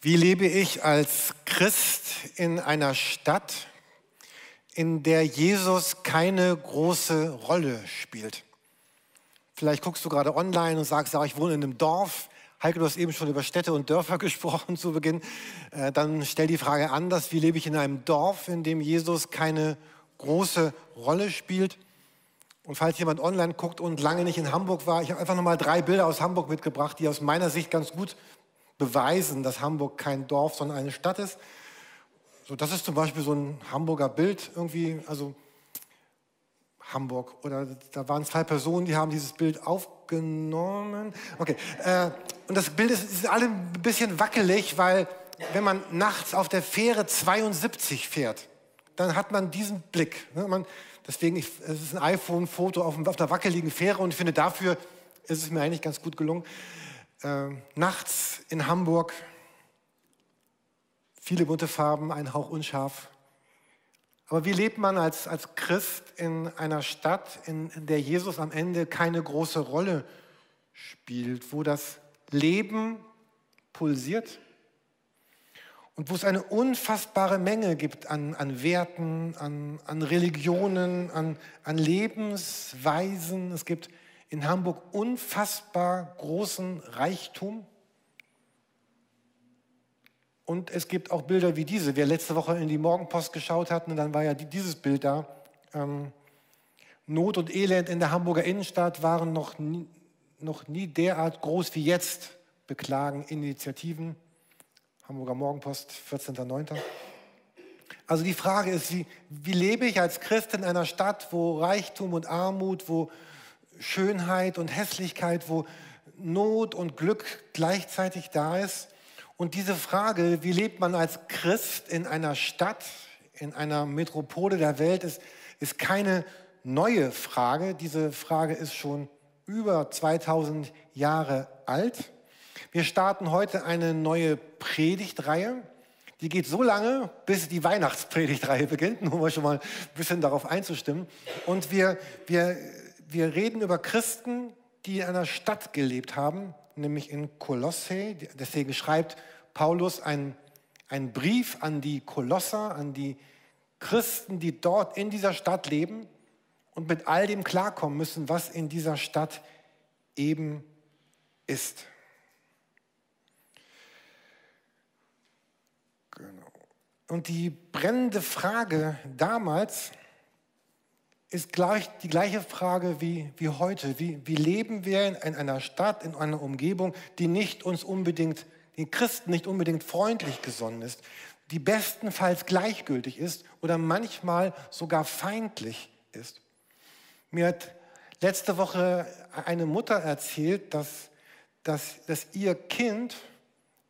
Wie lebe ich als Christ in einer Stadt, in der Jesus keine große Rolle spielt? Vielleicht guckst du gerade online und sagst, ja, ich wohne in einem Dorf. Heike, du hast eben schon über Städte und Dörfer gesprochen zu Beginn. Äh, dann stell die Frage anders, wie lebe ich in einem Dorf, in dem Jesus keine große Rolle spielt? Und falls jemand online guckt und lange nicht in Hamburg war, ich habe einfach nochmal drei Bilder aus Hamburg mitgebracht, die aus meiner Sicht ganz gut beweisen, dass Hamburg kein Dorf, sondern eine Stadt ist. So, das ist zum Beispiel so ein Hamburger Bild irgendwie, also Hamburg. Oder da waren zwei Personen, die haben dieses Bild aufgenommen. Okay, äh, und das Bild ist, ist alle ein bisschen wackelig, weil wenn man nachts auf der Fähre 72 fährt, dann hat man diesen Blick. Ne? Man, deswegen, ich, es ist ein iPhone-Foto auf, auf einer wackeligen Fähre und ich finde, dafür ist es mir eigentlich ganz gut gelungen äh, nachts in Hamburg, viele bunte Farben, ein Hauch unscharf. Aber wie lebt man als, als Christ in einer Stadt, in, in der Jesus am Ende keine große Rolle spielt, wo das Leben pulsiert und wo es eine unfassbare Menge gibt an, an Werten, an, an Religionen, an, an Lebensweisen. Es gibt in Hamburg unfassbar großen Reichtum. Und es gibt auch Bilder wie diese. Wer letzte Woche in die Morgenpost geschaut hat, dann war ja dieses Bild da. Ähm, Not und Elend in der Hamburger Innenstadt waren noch nie, noch nie derart groß wie jetzt, beklagen Initiativen. Hamburger Morgenpost, 14.09. Also die Frage ist, wie, wie lebe ich als Christ in einer Stadt, wo Reichtum und Armut, wo Schönheit und Hässlichkeit, wo Not und Glück gleichzeitig da ist. Und diese Frage, wie lebt man als Christ in einer Stadt, in einer Metropole der Welt, ist, ist keine neue Frage. Diese Frage ist schon über 2000 Jahre alt. Wir starten heute eine neue Predigtreihe. Die geht so lange, bis die Weihnachtspredigtreihe beginnt, nur mal schon mal ein bisschen darauf einzustimmen. Und wir, wir wir reden über Christen, die in einer Stadt gelebt haben, nämlich in Kolosse. Deswegen schreibt Paulus einen, einen Brief an die Kolosser, an die Christen, die dort in dieser Stadt leben und mit all dem klarkommen müssen, was in dieser Stadt eben ist. Genau. Und die brennende Frage damals ist gleich die gleiche Frage wie, wie heute. Wie, wie leben wir in, in einer Stadt, in einer Umgebung, die nicht uns unbedingt, den Christen nicht unbedingt freundlich gesonnen ist, die bestenfalls gleichgültig ist oder manchmal sogar feindlich ist. Mir hat letzte Woche eine Mutter erzählt, dass, dass, dass ihr Kind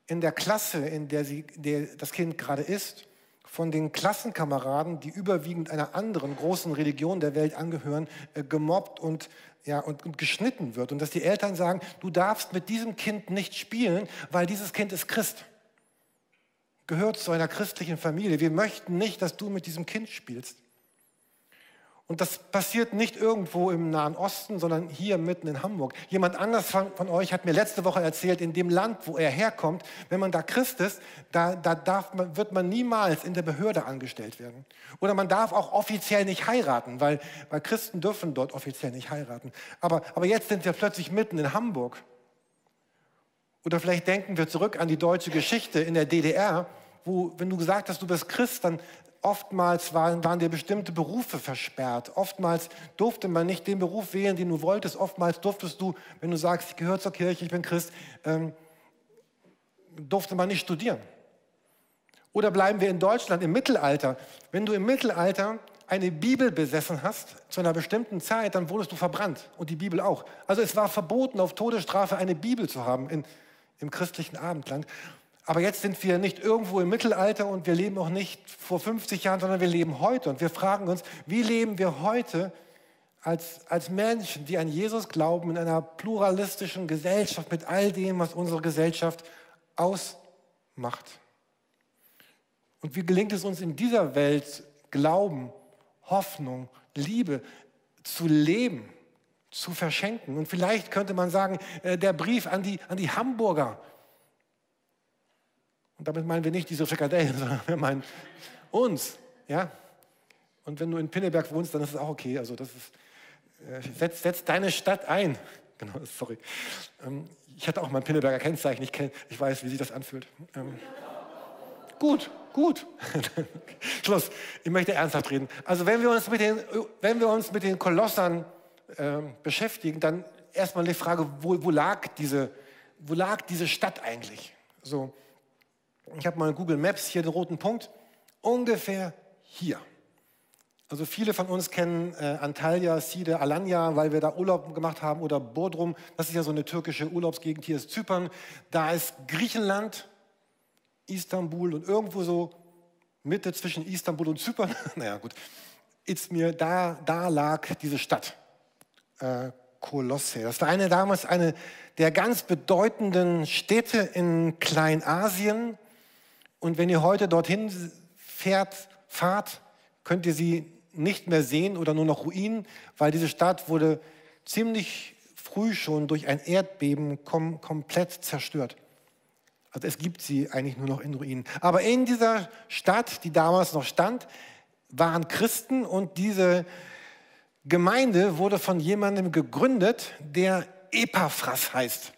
in der Klasse, in der, sie, der das Kind gerade ist, von den Klassenkameraden, die überwiegend einer anderen großen Religion der Welt angehören, äh, gemobbt und, ja, und, und geschnitten wird. Und dass die Eltern sagen, du darfst mit diesem Kind nicht spielen, weil dieses Kind ist Christ. Gehört zu einer christlichen Familie. Wir möchten nicht, dass du mit diesem Kind spielst. Und das passiert nicht irgendwo im Nahen Osten, sondern hier mitten in Hamburg. Jemand anders von, von, euch hat mir letzte Woche erzählt, in dem Land, wo er herkommt, wenn man da Christ ist, da, da darf man, wird man niemals in der Behörde angestellt werden. Oder man darf auch offiziell nicht heiraten, weil, weil Christen dürfen dort offiziell nicht heiraten. Aber, aber jetzt sind wir plötzlich mitten in Hamburg. Oder vielleicht denken wir zurück an die deutsche Geschichte in der DDR, wo, wenn du gesagt hast, du bist Christ, dann Oftmals waren, waren dir bestimmte Berufe versperrt. Oftmals durfte man nicht den Beruf wählen, den du wolltest. Oftmals durftest du, wenn du sagst, ich gehöre zur Kirche, ich bin Christ, ähm, durfte man nicht studieren. Oder bleiben wir in Deutschland im Mittelalter. Wenn du im Mittelalter eine Bibel besessen hast zu einer bestimmten Zeit, dann wurdest du verbrannt und die Bibel auch. Also es war verboten, auf Todesstrafe eine Bibel zu haben in, im christlichen Abendland. Aber jetzt sind wir nicht irgendwo im Mittelalter und wir leben auch nicht vor 50 Jahren, sondern wir leben heute. Und wir fragen uns, wie leben wir heute als, als Menschen, die an Jesus glauben, in einer pluralistischen Gesellschaft mit all dem, was unsere Gesellschaft ausmacht. Und wie gelingt es uns in dieser Welt, Glauben, Hoffnung, Liebe zu leben, zu verschenken? Und vielleicht könnte man sagen, äh, der Brief an die, an die Hamburger, Und damit meinen wir nicht diese Frikadellen, sondern wir meinen uns. Ja? Und wenn du in Pinneberg wohnst, dann ist es auch okay. Also das ist, äh, setz, setz deine Stadt ein. Genau, sorry. Ähm, ich hatte auch mal ein Pinneberger Kennzeichen. Ich, kenn, ich weiß, wie sich das anfühlt. Ähm, gut, gut. Schluss. Ich möchte ernsthaft reden. Also wenn wir uns mit den, wenn wir uns mit den Kolossern äh, beschäftigen, dann erstmal die Frage, wo, wo, lag diese, wo lag diese Stadt eigentlich? So, ich habe mal Google Maps hier den roten Punkt. Ungefähr hier. Also viele von uns kennen äh, Antalya, Side, Alanya, weil wir da Urlaub gemacht haben oder Bodrum. Das ist ja so eine türkische Urlaubsgegend. Hier ist Zypern. Da ist Griechenland, Istanbul und irgendwo so Mitte zwischen Istanbul und Zypern. naja, gut. Izmir, da, da lag diese Stadt. Äh, Kolosse. Das war eine, damals eine der ganz bedeutenden Städte in Kleinasien. Und wenn ihr heute dorthin fährt, fahrt, könnt ihr sie nicht mehr sehen oder nur noch Ruinen, weil diese Stadt wurde ziemlich früh schon durch ein Erdbeben kom komplett zerstört. Also es gibt sie eigentlich nur noch in Ruinen. Aber in dieser Stadt, die damals noch stand, waren Christen und diese Gemeinde wurde von jemandem gegründet, der Epaphras heißt.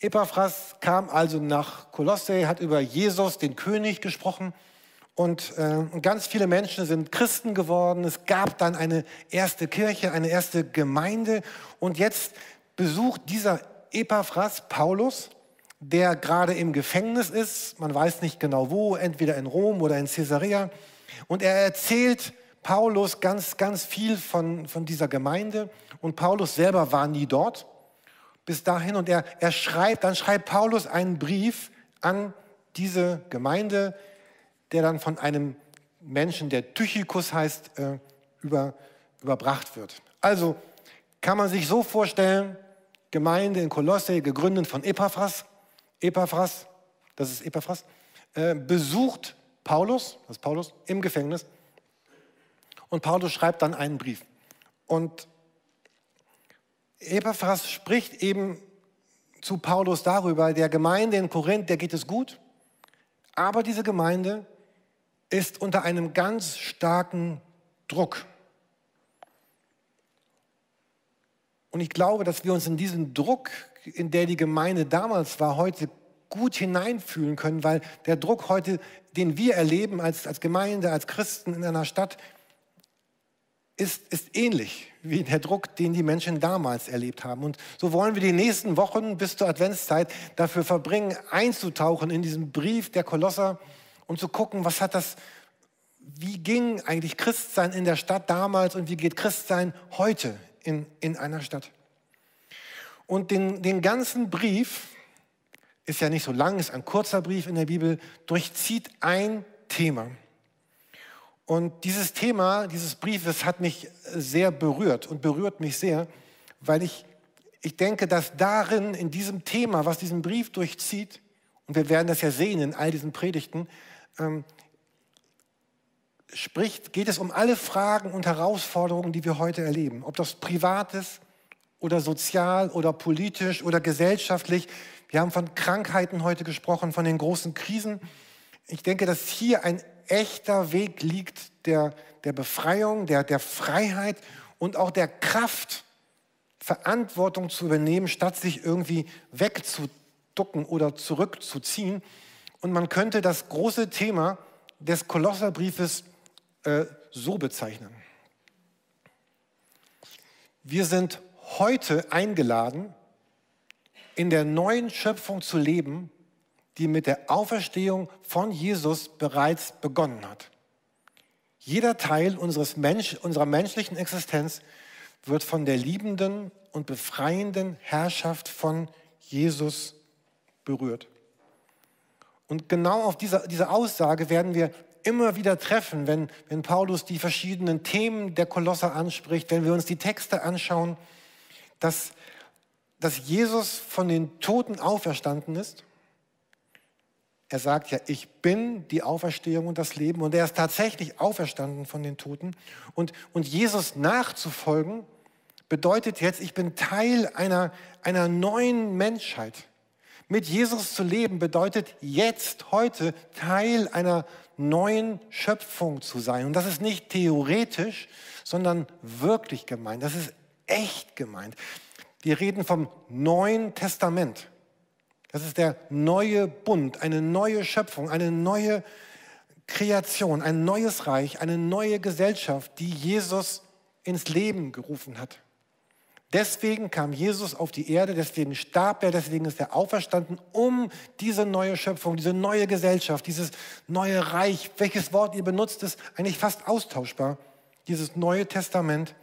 Epaphras kam also nach Kolosse, hat über Jesus, den König, gesprochen und äh, ganz viele Menschen sind Christen geworden. Es gab dann eine erste Kirche, eine erste Gemeinde. Und jetzt besucht dieser Epaphras Paulus, der gerade im Gefängnis ist. Man weiß nicht genau wo, entweder in Rom oder in Caesarea. Und er erzählt Paulus ganz, ganz viel von, von dieser Gemeinde. Und Paulus selber war nie dort bis dahin. Und er, er schreibt, dann schreibt Paulus einen Brief an diese Gemeinde der dann von einem Menschen, der Tychikus heißt, äh, über, überbracht wird. Also kann man sich so vorstellen, Gemeinde in Kolosse, gegründet von Epaphras, Epaphras, das ist Epaphras, äh, besucht Paulus, das ist Paulus, im Gefängnis. Und Paulus schreibt dann einen Brief. Und Epaphras spricht eben zu Paulus darüber, der Gemeinde in Korinth, der geht es gut, aber diese Gemeinde ist unter einem ganz starken Druck. Und ich glaube, dass wir uns in diesen Druck, in der die Gemeinde damals war, heute gut hineinfühlen können, weil der Druck heute, den wir erleben als, als Gemeinde, als Christen in einer Stadt, ist, ist ähnlich wie der Druck, den die Menschen damals erlebt haben. Und so wollen wir die nächsten Wochen bis zur Adventszeit dafür verbringen, einzutauchen in diesen Brief der Kolosser um zu gucken, was hat das, wie ging eigentlich Christsein in der Stadt damals und wie geht Christsein heute in, in einer Stadt. Und den, den ganzen Brief, ist ja nicht so lang, ist ein kurzer Brief in der Bibel, durchzieht ein Thema. Und dieses Thema, dieses Briefes hat mich sehr berührt und berührt mich sehr, weil ich, ich denke, dass darin, in diesem Thema, was diesen Brief durchzieht, und wir werden das ja sehen in all diesen Predigten, ähm, spricht, geht es um alle Fragen und Herausforderungen, die wir heute erleben. Ob das privat ist oder sozial oder politisch oder gesellschaftlich. Wir haben von Krankheiten heute gesprochen, von den großen Krisen. Ich denke, dass hier ein echter Weg liegt der, der Befreiung, der, der Freiheit und auch der Kraft, Verantwortung zu übernehmen, statt sich irgendwie wegzuducken oder zurückzuziehen. Und man könnte das große Thema des Kolosserbriefes äh, so bezeichnen. Wir sind heute eingeladen, in der neuen Schöpfung zu leben, die mit der Auferstehung von Jesus bereits begonnen hat. Jeder Teil unseres Mensch, unserer menschlichen Existenz wird von der liebenden und befreienden Herrschaft von Jesus berührt. Und genau auf diese, diese Aussage werden wir immer wieder treffen, wenn, wenn Paulus die verschiedenen Themen der Kolosser anspricht, wenn wir uns die Texte anschauen, dass, dass Jesus von den Toten auferstanden ist. Er sagt ja, ich bin die Auferstehung und das Leben. Und er ist tatsächlich auferstanden von den Toten. Und, und Jesus nachzufolgen, bedeutet jetzt, ich bin Teil einer, einer neuen Menschheit Mit Jesus zu leben bedeutet jetzt, heute Teil einer neuen Schöpfung zu sein. Und das ist nicht theoretisch, sondern wirklich gemeint. Das ist echt gemeint. Wir reden vom Neuen Testament. Das ist der neue Bund, eine neue Schöpfung, eine neue Kreation, ein neues Reich, eine neue Gesellschaft, die Jesus ins Leben gerufen hat. Deswegen kam Jesus auf die Erde, deswegen starb er, deswegen ist er auferstanden, um diese neue Schöpfung, diese neue Gesellschaft, dieses neue Reich, welches Wort ihr benutzt, ist eigentlich fast austauschbar, dieses neue Testament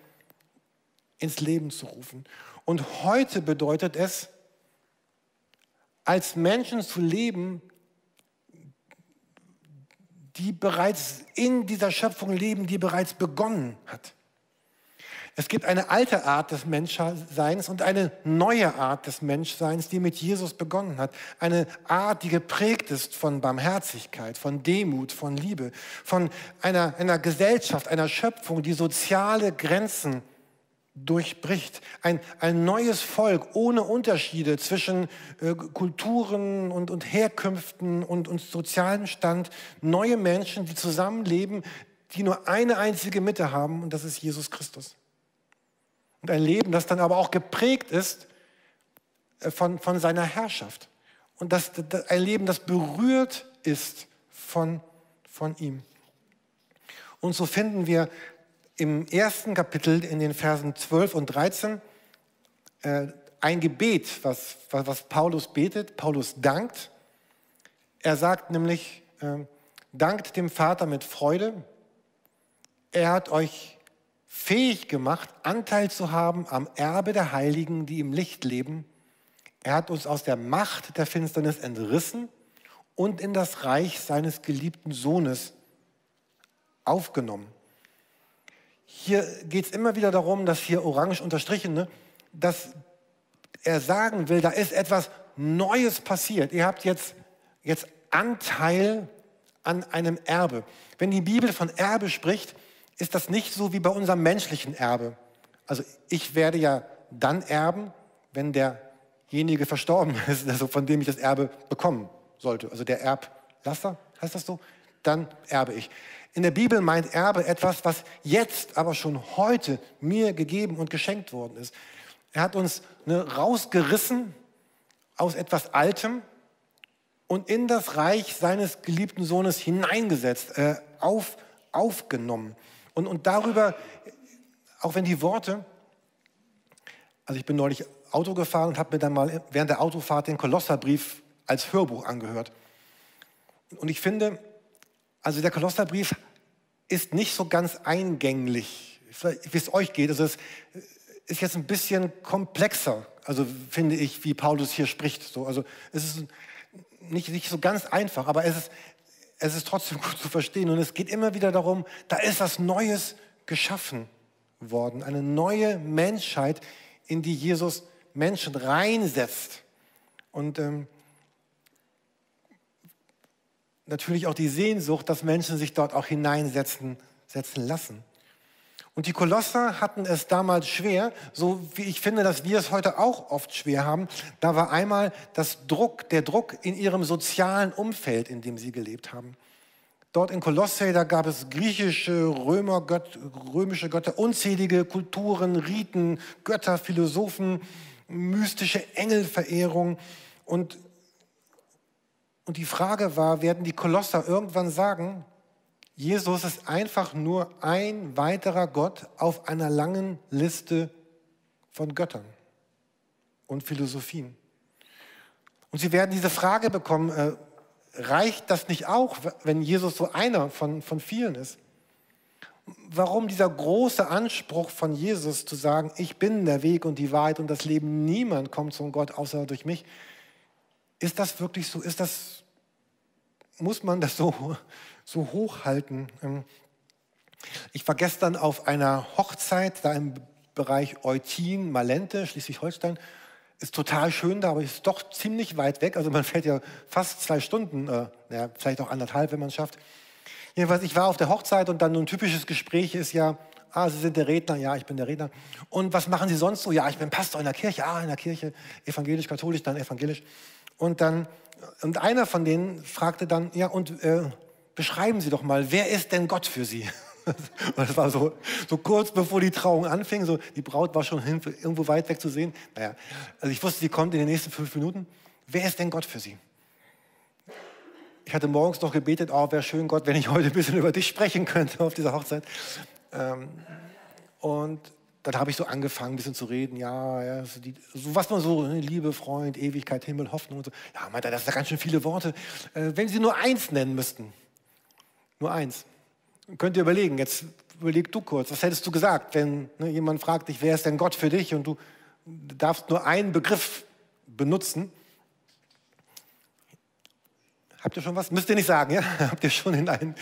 ins Leben zu rufen. Und heute bedeutet es, als Menschen zu leben, die bereits in dieser Schöpfung leben, die bereits begonnen hat. Es gibt eine alte Art des Menschseins und eine neue Art des Menschseins, die mit Jesus begonnen hat. Eine Art, die geprägt ist von Barmherzigkeit, von Demut, von Liebe, von einer, einer Gesellschaft, einer Schöpfung, die soziale Grenzen durchbricht. Ein, ein neues Volk ohne Unterschiede zwischen äh, Kulturen und, und Herkünften und, und sozialem Stand. Neue Menschen, die zusammenleben, die nur eine einzige Mitte haben und das ist Jesus Christus. Und ein Leben, das dann aber auch geprägt ist äh, von, von seiner Herrschaft. Und das, das, ein Leben, das berührt ist von, von ihm. Und so finden wir im ersten Kapitel in den Versen 12 und 13 äh, ein Gebet, was, was, was, Paulus betet. Paulus dankt. Er sagt nämlich, äh, dankt dem Vater mit Freude. Er hat euch fähig gemacht, Anteil zu haben am Erbe der Heiligen, die im Licht leben. Er hat uns aus der Macht der Finsternis entrissen und in das Reich seines geliebten Sohnes aufgenommen. Hier geht es immer wieder darum, dass hier orange unterstrichen, ne, dass er sagen will, da ist etwas Neues passiert. Ihr habt jetzt, jetzt Anteil an einem Erbe. Wenn die Bibel von Erbe spricht, ist das nicht so wie bei unserem menschlichen Erbe. Also ich werde ja dann erben, wenn derjenige verstorben ist, also von dem ich das Erbe bekommen sollte. Also der Erblasser, heißt das so? Dann erbe ich. In der Bibel meint Erbe etwas, was jetzt, aber schon heute mir gegeben und geschenkt worden ist. Er hat uns ne, rausgerissen aus etwas Altem und in das Reich seines geliebten Sohnes hineingesetzt, äh, auf, aufgenommen. Und, und darüber, auch wenn die Worte, also ich bin neulich Auto gefahren und habe mir dann mal während der Autofahrt den Kolosserbrief als Hörbuch angehört. Und ich finde, also der Kolosserbrief ist nicht so ganz eingänglich, wie es euch geht. Also es ist jetzt ein bisschen komplexer, also finde ich, wie Paulus hier spricht. So, also es ist nicht, nicht so ganz einfach, aber es ist, es ist trotzdem gut zu verstehen. Und es geht immer wieder darum, da ist was Neues geschaffen worden. Eine neue Menschheit, in die Jesus Menschen reinsetzt. Und ähm, natürlich auch die Sehnsucht, dass Menschen sich dort auch hineinsetzen setzen lassen. Und die Kolosser hatten es damals schwer, so wie ich finde, dass wir es heute auch oft schwer haben. Da war einmal das Druck, der Druck in ihrem sozialen Umfeld, in dem sie gelebt haben. Dort in Kolosse, da gab es griechische, Römer, Gött, römische Götter, unzählige Kulturen, Riten, Götter, Philosophen, mystische Engelverehrung. Und, und die Frage war, werden die Kolosser irgendwann sagen, Jesus ist einfach nur ein weiterer Gott auf einer langen Liste von Göttern und Philosophien. Und sie werden diese Frage bekommen, äh, reicht das nicht auch, wenn Jesus so einer von, von vielen ist? Warum dieser große Anspruch von Jesus zu sagen, ich bin der Weg und die Wahrheit und das Leben, niemand kommt zum Gott außer durch mich? Ist das wirklich so? Ist das, muss man das so so hochhalten. Ähm, ich war gestern auf einer Hochzeit da im Bereich Eutin, Malente, Schleswig-Holstein. Ist total schön da, aber ist doch ziemlich weit weg. Also man fährt ja fast zwei Stunden, äh, ja, vielleicht auch anderthalb, wenn man es schafft. Jedenfalls, ich war auf der Hochzeit und dann ein typisches Gespräch ist ja, ah, Sie sind der Redner, ja, ich bin der Redner. Und was machen Sie sonst so? Ja, ich bin Pastor in der Kirche, ah, in der Kirche, evangelisch, katholisch, dann evangelisch. Und dann, und einer von denen fragte dann, ja, und äh, beschreiben Sie doch mal, wer ist denn Gott für Sie? Das war so, so kurz bevor die Trauung anfing, so, die Braut war schon hin, irgendwo weit weg zu sehen. Naja, also ich wusste, sie kommt in den nächsten fünf Minuten. Wer ist denn Gott für Sie? Ich hatte morgens noch gebetet, oh, wäre schön, Gott, wenn ich heute ein bisschen über dich sprechen könnte auf dieser Hochzeit. Ähm, und dann habe ich so angefangen, ein bisschen zu reden. Ja, ja so, die, so was man so, ne, Liebe, Freund, Ewigkeit, Himmel, Hoffnung und so. Ja, meinte das sind ganz schön viele Worte. Äh, wenn Sie nur eins nennen müssten, nur eins, könnt ihr überlegen, jetzt überleg du kurz, was hättest du gesagt, wenn ne, jemand fragt dich, wer ist denn Gott für dich und du darfst nur einen Begriff benutzen. Habt ihr schon was? Müsst ihr nicht sagen, ja? Habt ihr schon in einen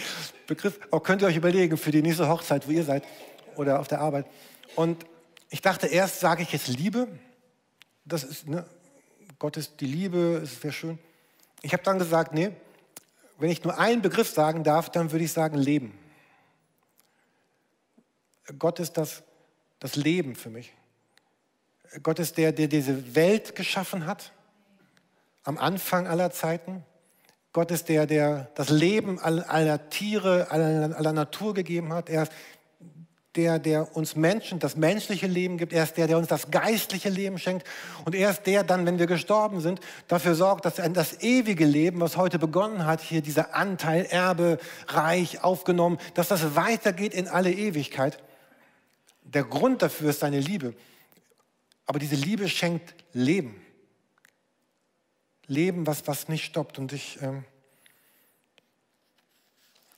Begriff? Auch könnt ihr euch überlegen für die nächste Hochzeit, wo ihr seid oder auf der Arbeit. Und ich dachte erst, sage ich jetzt Liebe. Das ist, ne, Gott ist die Liebe, es wäre schön. Ich habe dann gesagt, nee, wenn ich nur einen Begriff sagen darf, dann würde ich sagen Leben. Gott ist das, das Leben für mich. Gott ist der, der diese Welt geschaffen hat, am Anfang aller Zeiten. Gott ist der, der das Leben aller Tiere, aller, aller Natur gegeben hat. Er ist der, der uns Menschen das menschliche Leben gibt. Er ist der, der uns das geistliche Leben schenkt. Und er ist der dann, wenn wir gestorben sind, dafür sorgt, dass das ewige Leben, was heute begonnen hat, hier dieser Anteil, Erbe, Reich aufgenommen, dass das weitergeht in alle Ewigkeit. Der Grund dafür ist seine Liebe. Aber diese Liebe schenkt Leben. Leben, was, was nicht stoppt. Und ich, ähm,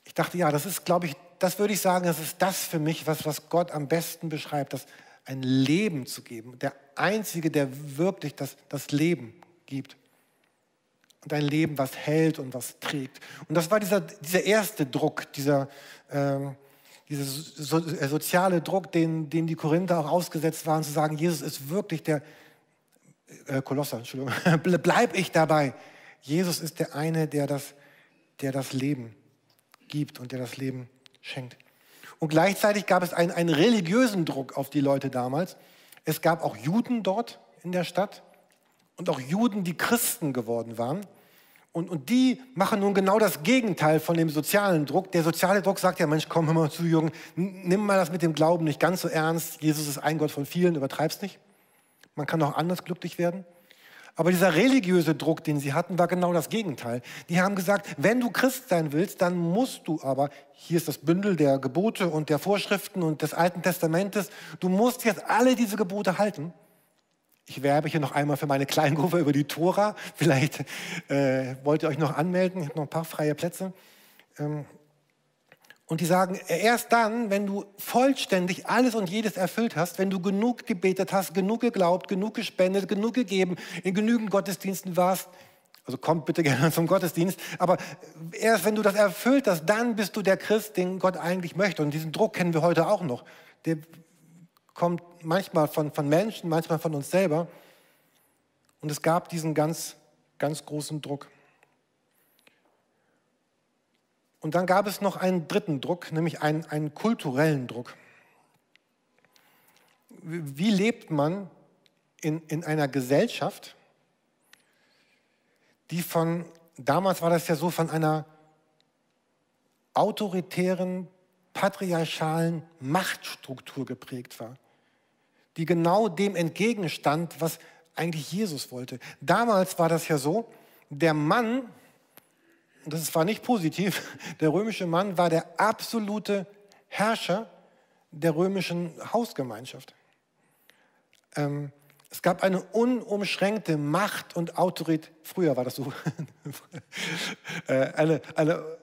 ich dachte, ja, das ist, glaube ich, das würde ich sagen, das ist das für mich, was, was Gott am besten beschreibt, das ein Leben zu geben. Der Einzige, der wirklich das, das Leben gibt. Und ein Leben, was hält und was trägt. Und das war dieser, dieser erste Druck, dieser, ähm, dieser so, äh, soziale Druck, den, den die Korinther auch ausgesetzt waren, zu sagen, Jesus ist wirklich der, äh, Kolosser, Entschuldigung, bleib ich dabei. Jesus ist der eine, der das, der das Leben gibt und der das Leben schenkt. Und gleichzeitig gab es einen, einen religiösen Druck auf die Leute damals. Es gab auch Juden dort in der Stadt und auch Juden, die Christen geworden waren. Und, und die machen nun genau das Gegenteil von dem sozialen Druck. Der soziale Druck sagt ja, Mensch, komm hör mal zu, Jürgen, nimm mal das mit dem Glauben nicht ganz so ernst. Jesus ist ein Gott von vielen, übertreib's nicht. Man kann auch anders glücklich werden. Aber dieser religiöse Druck, den sie hatten, war genau das Gegenteil. Die haben gesagt, wenn du Christ sein willst, dann musst du aber, hier ist das Bündel der Gebote und der Vorschriften und des Alten Testamentes, du musst jetzt alle diese Gebote halten. Ich werbe hier noch einmal für meine Kleingruppe über die Tora. Vielleicht äh, wollt ihr euch noch anmelden. Ich habe noch ein paar freie Plätze. Ähm, und die sagen, erst dann, wenn du vollständig alles und jedes erfüllt hast, wenn du genug gebetet hast, genug geglaubt, genug gespendet, genug gegeben, in genügend Gottesdiensten warst, also kommt bitte gerne zum Gottesdienst, aber erst wenn du das erfüllt hast, dann bist du der Christ, den Gott eigentlich möchte. Und diesen Druck kennen wir heute auch noch. Der kommt manchmal von, von Menschen, manchmal von uns selber. Und es gab diesen ganz, ganz großen Druck. Und dann gab es noch einen dritten Druck, nämlich einen, einen kulturellen Druck. Wie lebt man in, in einer Gesellschaft, die von, damals war das ja so, von einer autoritären, patriarchalen Machtstruktur geprägt war, die genau dem entgegenstand, was eigentlich Jesus wollte. Damals war das ja so, der Mann das war nicht positiv, der römische Mann war der absolute Herrscher der römischen Hausgemeinschaft. Ähm, es gab eine unumschränkte Macht und Autorität. Früher war das so. äh, eine, eine,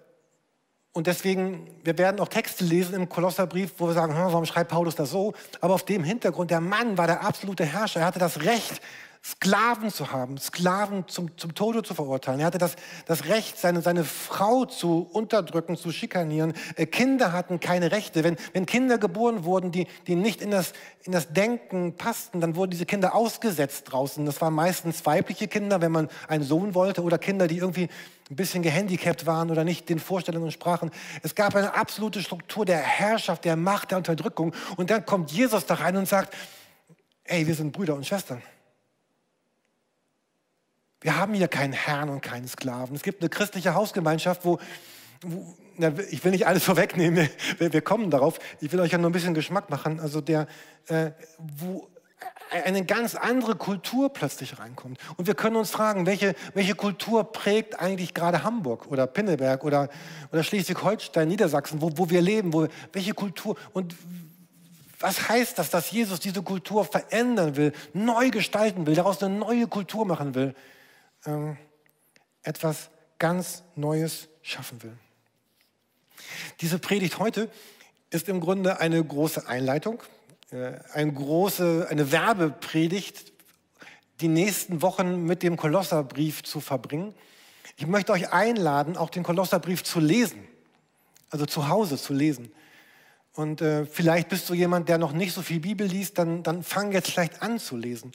und deswegen, wir werden auch Texte lesen im Kolosserbrief, wo wir sagen, hm, warum schreibt Paulus das so? Aber auf dem Hintergrund, der Mann war der absolute Herrscher. Er hatte das Recht, Sklaven zu haben, Sklaven zum, zum Tode zu verurteilen. Er hatte das, das Recht, seine, seine Frau zu unterdrücken, zu schikanieren. Äh, Kinder hatten keine Rechte. Wenn, wenn Kinder geboren wurden, die, die nicht in das, in das Denken passten, dann wurden diese Kinder ausgesetzt draußen. Das waren meistens weibliche Kinder, wenn man einen Sohn wollte, oder Kinder, die irgendwie ein bisschen gehandicapt waren oder nicht den Vorstellungen sprachen. Es gab eine absolute Struktur der Herrschaft, der Macht, der Unterdrückung. Und dann kommt Jesus da rein und sagt, ey, wir sind Brüder und Schwestern. Wir haben hier keinen Herrn und keinen Sklaven. Es gibt eine christliche Hausgemeinschaft, wo, wo na, ich will nicht alles vorwegnehmen, wir, wir, kommen darauf. Ich will euch ja nur ein bisschen Geschmack machen. Also der, äh, wo eine ganz andere Kultur plötzlich reinkommt. Und wir können uns fragen, welche, welche Kultur prägt eigentlich gerade Hamburg oder Pinneberg oder, oder Schleswig-Holstein, Niedersachsen, wo, wo wir leben, wo, welche Kultur und was heißt das, dass Jesus diese Kultur verändern will, neu gestalten will, daraus eine neue Kultur machen will, ähm, etwas ganz Neues schaffen will? Diese Predigt heute ist im Grunde eine große Einleitung, äh, eine große, eine Werbepredigt, die nächsten Wochen mit dem Kolosserbrief zu verbringen. Ich möchte euch einladen, auch den Kolosserbrief zu lesen, also zu Hause zu lesen. Und äh, vielleicht bist du jemand, der noch nicht so viel Bibel liest, dann, dann fang jetzt vielleicht an zu lesen.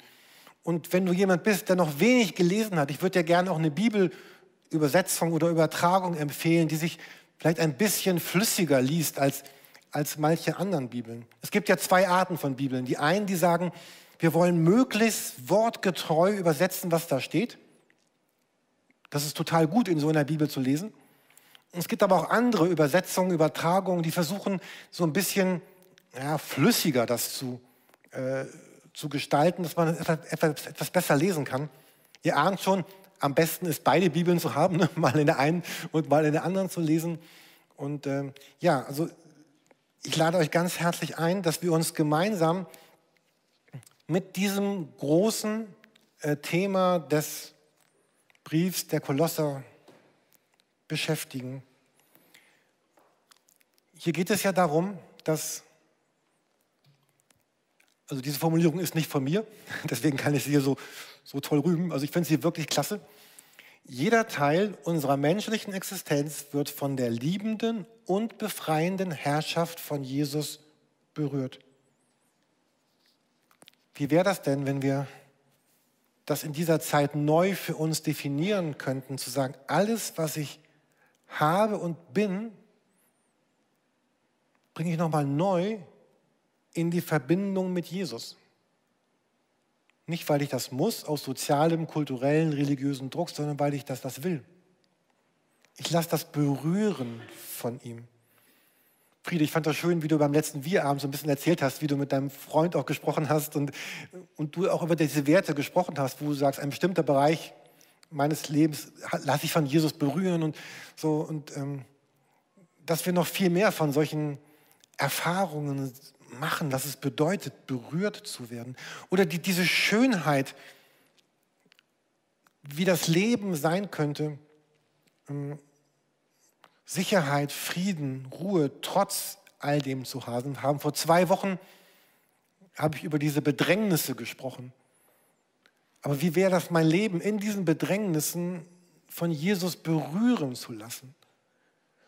Und wenn du jemand bist, der noch wenig gelesen hat, ich würde dir gerne auch eine Bibelübersetzung oder Übertragung empfehlen, die sich vielleicht ein bisschen flüssiger liest als, als manche anderen Bibeln. Es gibt ja zwei Arten von Bibeln. Die einen, die sagen, wir wollen möglichst wortgetreu übersetzen, was da steht. Das ist total gut, in so einer Bibel zu lesen. Es gibt aber auch andere Übersetzungen, Übertragungen, die versuchen, so ein bisschen ja, flüssiger das zu, äh, zu gestalten, dass man etwas, etwas, besser lesen kann. Ihr ahnt schon, am besten ist beide Bibeln zu haben, ne? mal in der einen und mal in der anderen zu lesen. Und äh, ja, also ich lade euch ganz herzlich ein, dass wir uns gemeinsam mit diesem großen äh, Thema des Briefs der Kolosser beschäftigen. Hier geht es ja darum, dass, also diese Formulierung ist nicht von mir, deswegen kann ich sie hier so, so toll rühmen, also ich finde sie wirklich klasse. Jeder Teil unserer menschlichen Existenz wird von der liebenden und befreienden Herrschaft von Jesus berührt. Wie wäre das denn, wenn wir das in dieser Zeit neu für uns definieren könnten, zu sagen, alles, was ich habe und bin, bringe ich nochmal neu in die Verbindung mit Jesus. Nicht, weil ich das muss, aus sozialem, kulturellen, religiösen Druck, sondern weil ich das, das will. Ich lasse das berühren von ihm. Friede, ich fand das schön, wie du beim letzten Wir-Abend so ein bisschen erzählt hast, wie du mit deinem Freund auch gesprochen hast und, und du auch über diese Werte gesprochen hast, wo du sagst, ein bestimmter Bereich meines Lebens lasse ich von Jesus berühren und so und ähm, dass wir noch viel mehr von solchen Erfahrungen machen, was es bedeutet, berührt zu werden. Oder die, diese Schönheit, wie das Leben sein könnte, ähm, Sicherheit, Frieden, Ruhe, trotz all dem zu haben. Vor zwei Wochen habe ich über diese Bedrängnisse gesprochen. Aber wie wäre das, mein Leben in diesen Bedrängnissen von Jesus berühren zu lassen?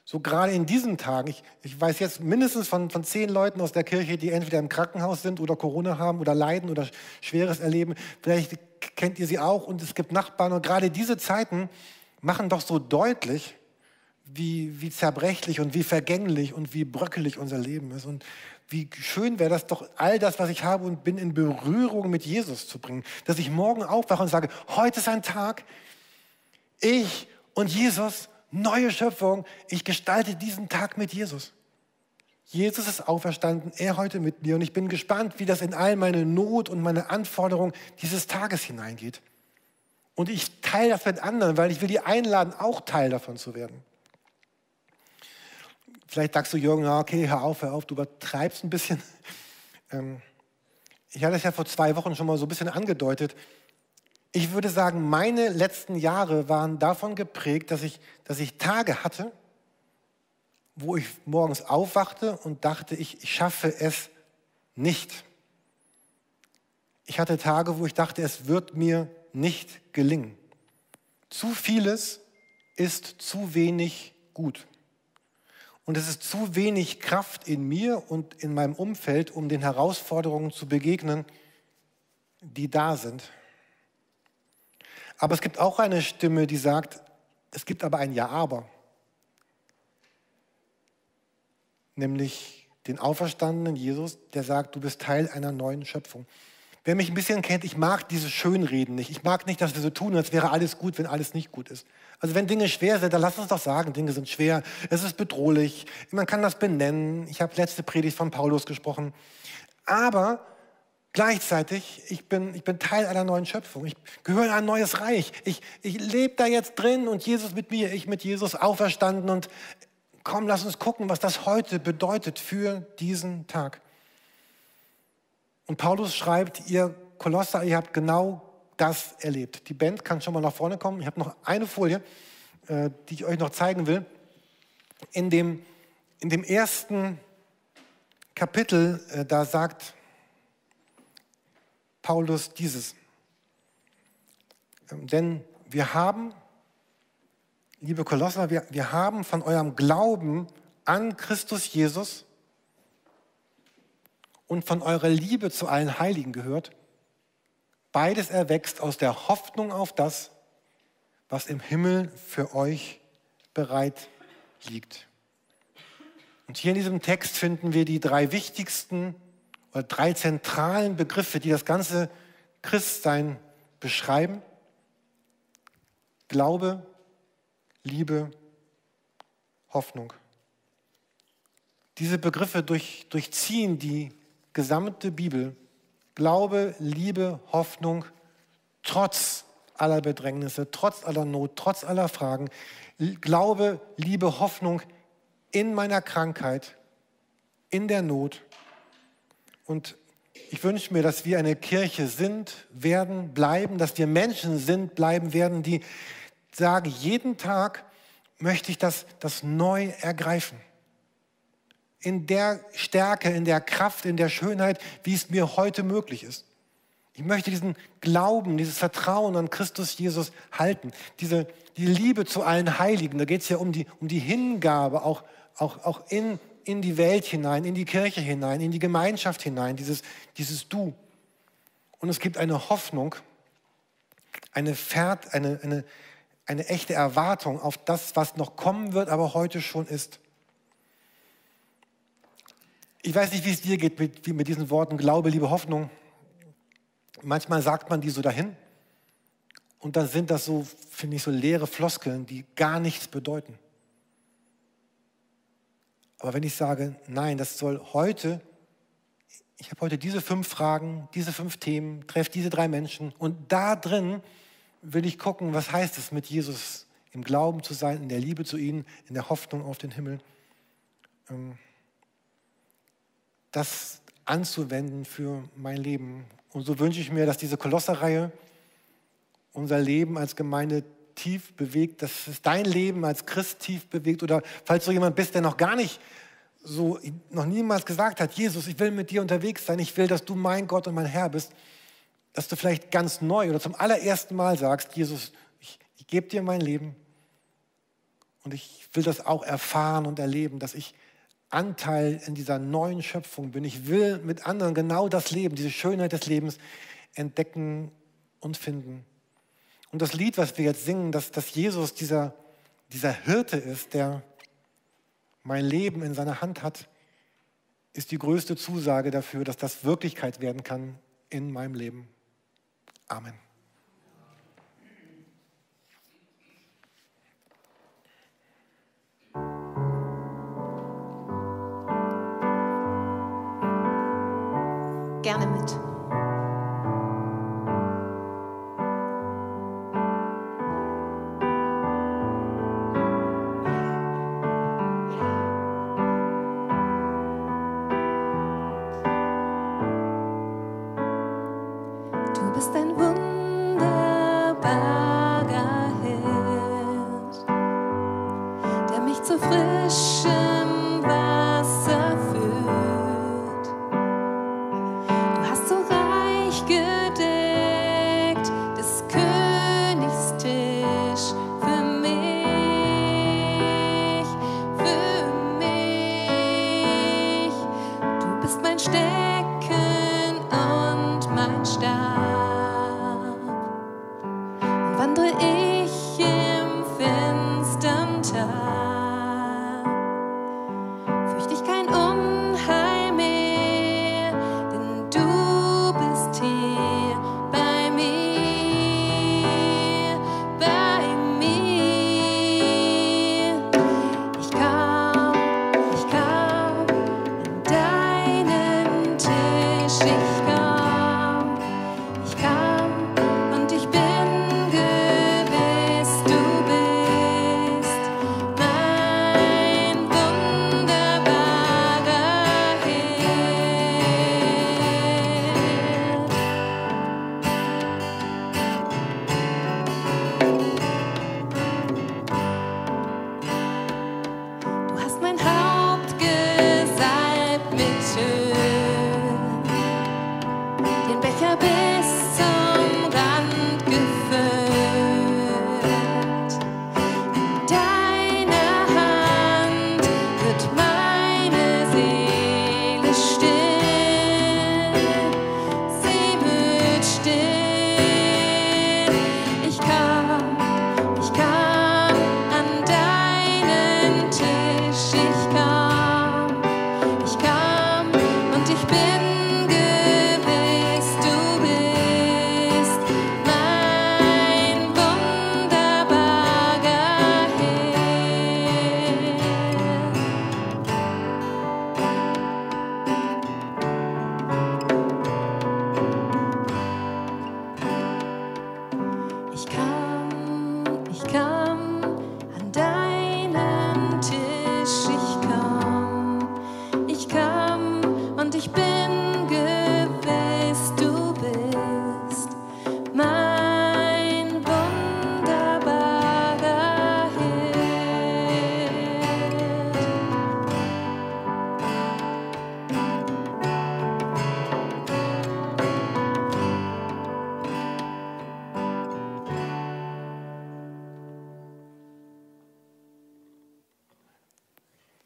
So gerade in diesen Tagen, ich, ich weiß jetzt mindestens von, von zehn Leuten aus der Kirche, die entweder im Krankenhaus sind oder Corona haben oder leiden oder Schweres erleben. Vielleicht kennt ihr sie auch und es gibt Nachbarn. Und gerade diese Zeiten machen doch so deutlich, wie, wie zerbrechlich und wie vergänglich und wie bröckelig unser Leben ist. Und wie schön wäre das doch, all das, was ich habe und bin, in Berührung mit Jesus zu bringen. Dass ich morgen aufwache und sage, heute ist ein Tag, ich und Jesus neue Schöpfung. Ich gestalte diesen Tag mit Jesus. Jesus ist auferstanden, er heute mit mir und ich bin gespannt, wie das in all meine Not und meine Anforderungen dieses Tages hineingeht. Und ich teile das mit anderen, weil ich will die einladen, auch Teil davon zu werden. Vielleicht sagst du, Jürgen, okay, hör auf, hör auf, du übertreibst ein bisschen. Ähm, ich hatte es ja vor zwei Wochen schon mal so ein bisschen angedeutet. Ich würde sagen, meine letzten Jahre waren davon geprägt, dass ich, dass ich Tage hatte, wo ich morgens aufwachte und dachte, ich, ich schaffe es nicht. Ich hatte Tage, wo ich dachte, es wird mir nicht gelingen. Zu vieles ist zu wenig gut. Und es ist zu wenig Kraft in mir und in meinem Umfeld, um den Herausforderungen zu begegnen, die da sind. Aber es gibt auch eine Stimme, die sagt, es gibt aber ein Ja-Aber. Nämlich den auferstandenen Jesus, der sagt, du bist Teil einer neuen Schöpfung. Wer mich ein bisschen kennt, ich mag diese Schönreden nicht. Ich mag nicht, dass wir so tun, als wäre alles gut, wenn alles nicht gut ist. Also wenn Dinge schwer sind, dann lass uns doch sagen, Dinge sind schwer, es ist bedrohlich, man kann das benennen. Ich habe letzte Predigt von Paulus gesprochen. Aber gleichzeitig, ich bin, ich bin Teil einer neuen Schöpfung. Ich gehöre in ein neues Reich. Ich, ich lebe da jetzt drin und Jesus mit mir, ich mit Jesus auferstanden. Und komm, lass uns gucken, was das heute bedeutet für diesen Tag. Und Paulus schreibt, ihr Kolosser, ihr habt genau das erlebt. Die Band kann schon mal nach vorne kommen. Ich habe noch eine Folie, äh, die ich euch noch zeigen will. In dem, in dem ersten Kapitel, äh, da sagt Paulus dieses. Ähm, denn wir haben, liebe Kolosser, wir, wir haben von eurem Glauben an Christus Jesus und von eurer Liebe zu allen Heiligen gehört. Beides erwächst aus der Hoffnung auf das, was im Himmel für euch bereit liegt. Und hier in diesem Text finden wir die drei wichtigsten oder drei zentralen Begriffe, die das ganze Christsein beschreiben. Glaube, Liebe, Hoffnung. Diese Begriffe durch, durchziehen die gesamte Bibel, Glaube, Liebe, Hoffnung, trotz aller Bedrängnisse, trotz aller Not, trotz aller Fragen, Glaube, Liebe, Hoffnung in meiner Krankheit, in der Not. Und ich wünsche mir, dass wir eine Kirche sind, werden, bleiben, dass wir Menschen sind, bleiben werden, die sagen, jeden Tag möchte ich das, das neu ergreifen in der Stärke, in der Kraft, in der Schönheit, wie es mir heute möglich ist. Ich möchte diesen Glauben, dieses Vertrauen an Christus Jesus halten. Diese die Liebe zu allen Heiligen, da geht es ja um die, um die Hingabe auch, auch, auch in, in die Welt hinein, in die Kirche hinein, in die Gemeinschaft hinein, dieses, dieses Du. Und es gibt eine Hoffnung, eine, Fert, eine, eine, eine echte Erwartung auf das, was noch kommen wird, aber heute schon ist. Ich weiß nicht, wie es dir geht mit, mit diesen Worten Glaube, Liebe, Hoffnung. Manchmal sagt man die so dahin und dann sind das so, finde ich, so leere Floskeln, die gar nichts bedeuten. Aber wenn ich sage, nein, das soll heute, ich habe heute diese fünf Fragen, diese fünf Themen, treffe diese drei Menschen und da drin will ich gucken, was heißt es mit Jesus im Glauben zu sein, in der Liebe zu ihm, in der Hoffnung auf den Himmel. Ähm, das anzuwenden für mein Leben. Und so wünsche ich mir, dass diese Kolosserreihe unser Leben als Gemeinde tief bewegt, dass es dein Leben als Christ tief bewegt oder falls du jemand bist, der noch gar nicht so, noch niemals gesagt hat, Jesus, ich will mit dir unterwegs sein, ich will, dass du mein Gott und mein Herr bist, dass du vielleicht ganz neu oder zum allerersten Mal sagst, Jesus, ich, ich gebe dir mein Leben und ich will das auch erfahren und erleben, dass ich Anteil in dieser neuen Schöpfung bin. Ich will mit anderen genau das Leben, diese Schönheit des Lebens entdecken und finden. Und das Lied, was wir jetzt singen, dass, dass Jesus dieser, dieser Hirte ist, der mein Leben in seiner Hand hat, ist die größte Zusage dafür, dass das Wirklichkeit werden kann in meinem Leben. Amen.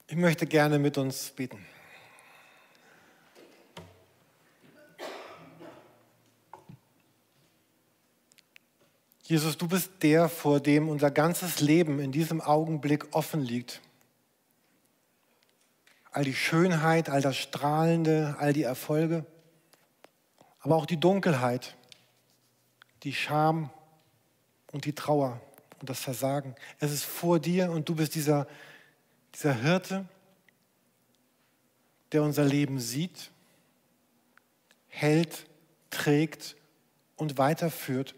Ich möchte gerne mit uns beten. Jesus, du bist der, vor dem unser ganzes Leben in diesem Augenblick offen liegt. All die Schönheit, all das Strahlende, all die Erfolge, aber auch die Dunkelheit, die Scham und die Trauer und das Versagen. Es ist vor dir und du bist dieser, dieser Hirte, der unser Leben sieht, hält, trägt und weiterführt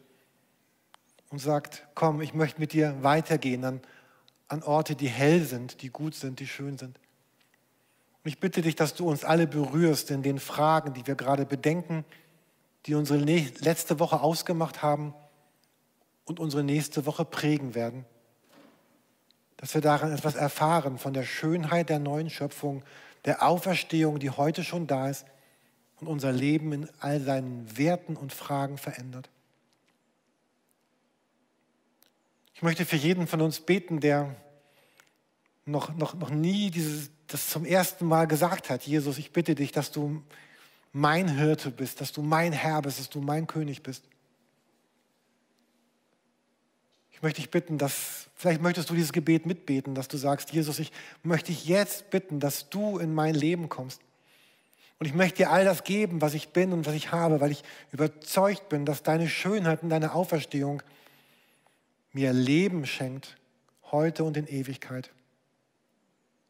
und sagt, komm, ich möchte mit dir weitergehen an, an Orte, die hell sind, die gut sind, die schön sind. Und ich bitte dich, dass du uns alle berührst in den Fragen, die wir gerade bedenken, die unsere letzte Woche ausgemacht haben und unsere nächste Woche prägen werden. Dass wir daran etwas erfahren von der Schönheit der neuen Schöpfung, der Auferstehung, die heute schon da ist und unser Leben in all seinen Werten und Fragen verändert. Ich möchte für jeden von uns beten, der noch, noch, noch nie dieses, das zum ersten Mal gesagt hat, Jesus, ich bitte dich, dass du mein Hirte bist, dass du mein Herr bist, dass du mein König bist. Ich möchte dich bitten, dass, vielleicht möchtest du dieses Gebet mitbeten, dass du sagst, Jesus, ich möchte dich jetzt bitten, dass du in mein Leben kommst. Und ich möchte dir all das geben, was ich bin und was ich habe, weil ich überzeugt bin, dass deine Schönheit und deine Auferstehung mir Leben schenkt, heute und in Ewigkeit.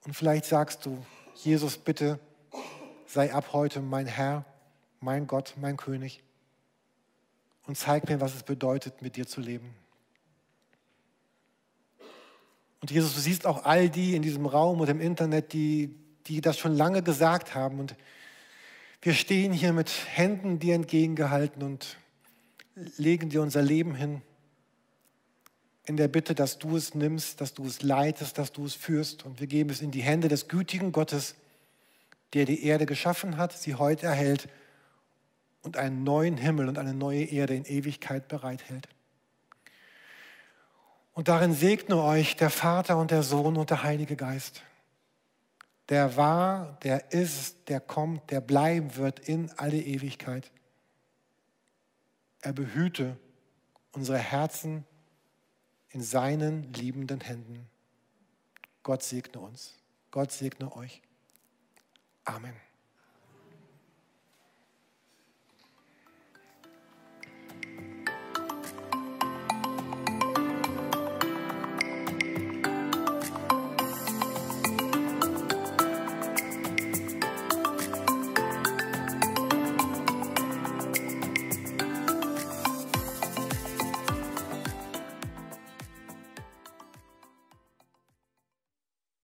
Und vielleicht sagst du, Jesus, bitte sei ab heute mein Herr, mein Gott, mein König und zeig mir, was es bedeutet, mit dir zu leben. Und Jesus, du siehst auch all die in diesem Raum und im Internet, die, die das schon lange gesagt haben. Und wir stehen hier mit Händen dir entgegengehalten und legen dir unser Leben hin in der Bitte, dass du es nimmst, dass du es leitest, dass du es führst. Und wir geben es in die Hände des gütigen Gottes, der die Erde geschaffen hat, sie heute erhält und einen neuen Himmel und eine neue Erde in Ewigkeit bereithält. Und darin segne euch der Vater und der Sohn und der Heilige Geist. Der war, der ist, der kommt, der bleiben wird in alle Ewigkeit. Er behüte unsere Herzen in seinen liebenden Händen. Gott segne uns. Gott segne euch. Amen.